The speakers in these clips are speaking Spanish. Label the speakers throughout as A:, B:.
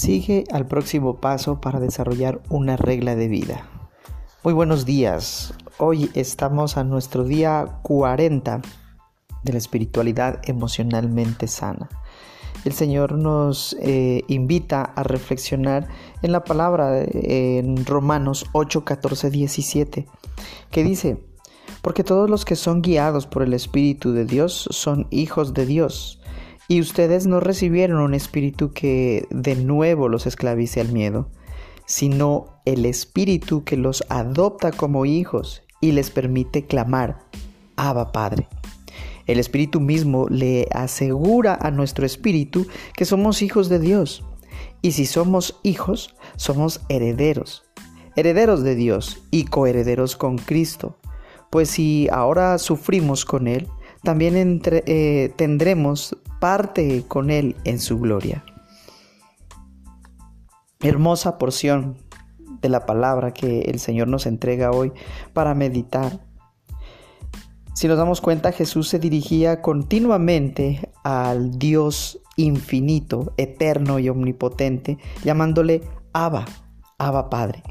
A: Sigue al próximo paso para desarrollar una regla de vida. Muy buenos días. Hoy estamos a nuestro día 40 de la espiritualidad emocionalmente sana. El Señor nos eh, invita a reflexionar en la palabra en Romanos 8, 14, 17, que dice, porque todos los que son guiados por el Espíritu de Dios son hijos de Dios. Y ustedes no recibieron un espíritu que de nuevo los esclavice al miedo, sino el espíritu que los adopta como hijos y les permite clamar, Abba Padre. El espíritu mismo le asegura a nuestro espíritu que somos hijos de Dios. Y si somos hijos, somos herederos, herederos de Dios y coherederos con Cristo. Pues si ahora sufrimos con Él, también eh, tendremos parte con Él en su gloria. Hermosa porción de la palabra que el Señor nos entrega hoy para meditar. Si nos damos cuenta, Jesús se dirigía continuamente al Dios infinito, eterno y omnipotente, llamándole Abba, Abba Padre.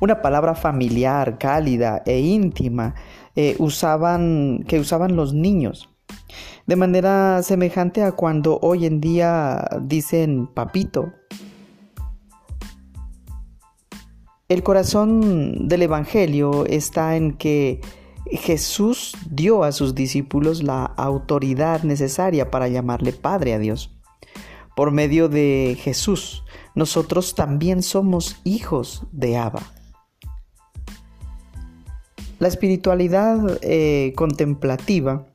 A: Una palabra familiar, cálida e íntima eh, usaban, que usaban los niños de manera semejante a cuando hoy en día dicen papito. El corazón del Evangelio está en que Jesús dio a sus discípulos la autoridad necesaria para llamarle Padre a Dios. Por medio de Jesús, nosotros también somos hijos de Abba. La espiritualidad eh, contemplativa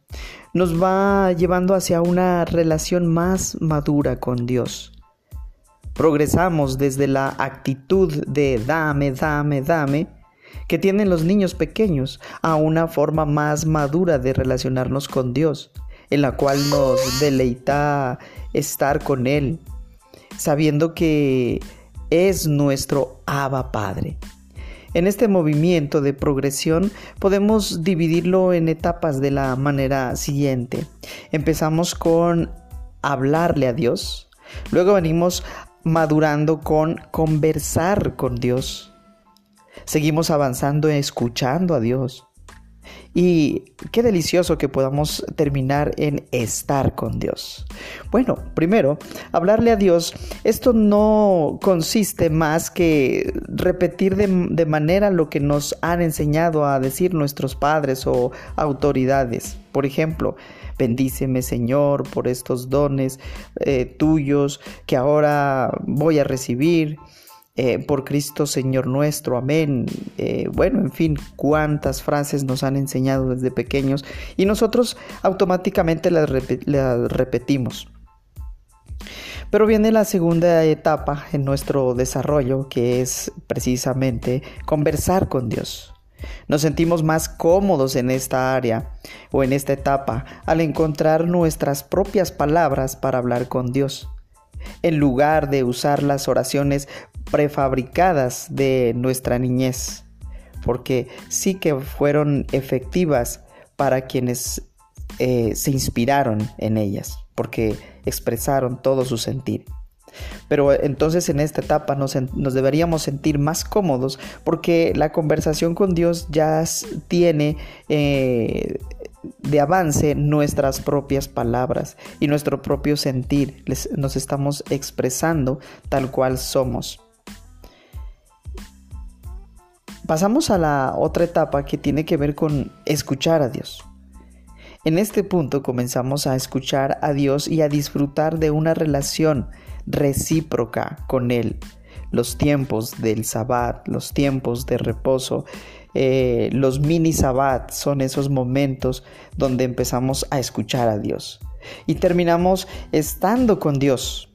A: nos va llevando hacia una relación más madura con Dios. Progresamos desde la actitud de dame, dame, dame que tienen los niños pequeños a una forma más madura de relacionarnos con Dios, en la cual nos deleita estar con Él, sabiendo que es nuestro Abba Padre. En este movimiento de progresión podemos dividirlo en etapas de la manera siguiente. Empezamos con hablarle a Dios, luego venimos madurando con conversar con Dios, seguimos avanzando escuchando a Dios, y qué delicioso que podamos terminar en estar con Dios. Bueno, primero, hablarle a Dios, esto no consiste más que repetir de, manera lo que nos han enseñado a decir nuestros padres o autoridades. Por ejemplo, bendíceme Señor por estos dones eh, tuyos que ahora voy a recibir. Eh, por Cristo Señor nuestro, amén. Eh, bueno, en fin, cuántas frases nos han enseñado desde pequeños y nosotros automáticamente las, las repetimos. Pero viene la segunda etapa en nuestro desarrollo, que es precisamente conversar con Dios. Nos sentimos más cómodos en esta área o en esta etapa al encontrar nuestras propias palabras para hablar con Dios en lugar de usar las oraciones prefabricadas de nuestra niñez, porque sí que fueron efectivas para quienes eh, se inspiraron en ellas, porque expresaron todo su sentir. Pero entonces en esta etapa nos, deberíamos sentir más cómodos porque la conversación con Dios ya tiene eh, de avance nuestras propias palabras y nuestro propio sentir. nos estamos expresando tal cual somos. Pasamos a la otra etapa que tiene que ver con escuchar a Dios. En este punto comenzamos a escuchar a Dios y a disfrutar de una relación recíproca con Él. Los tiempos del sabbat, los tiempos de reposo, eh, los mini sabbat son esos momentos donde empezamos a escuchar a Dios y terminamos estando con Dios.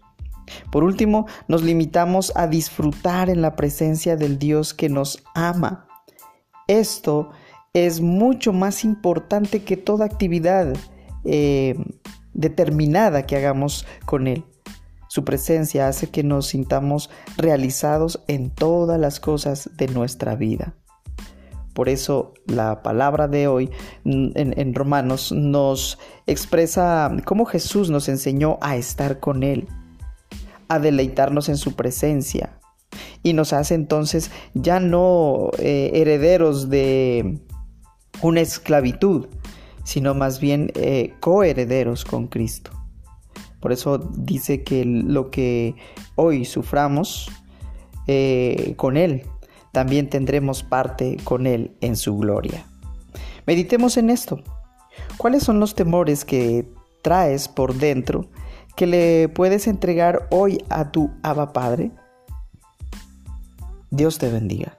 A: Por último, nos limitamos a disfrutar en la presencia del Dios que nos ama. Esto es mucho más importante que toda actividad eh, determinada que hagamos con Él. Su presencia hace que nos sintamos realizados en todas las cosas de nuestra vida. Por eso la palabra de hoy en, Romanos nos expresa cómo Jesús nos enseñó a estar con Él, a deleitarnos en su presencia y nos hace entonces ya no eh, herederos de una esclavitud, sino más bien eh, coherederos con Cristo. Por eso dice que lo que hoy suframos eh, con Él, también tendremos parte con Él en su gloria. Meditemos en esto. ¿Cuáles son los temores que traes por dentro que le puedes entregar hoy a tu Abba Padre? Dios te bendiga.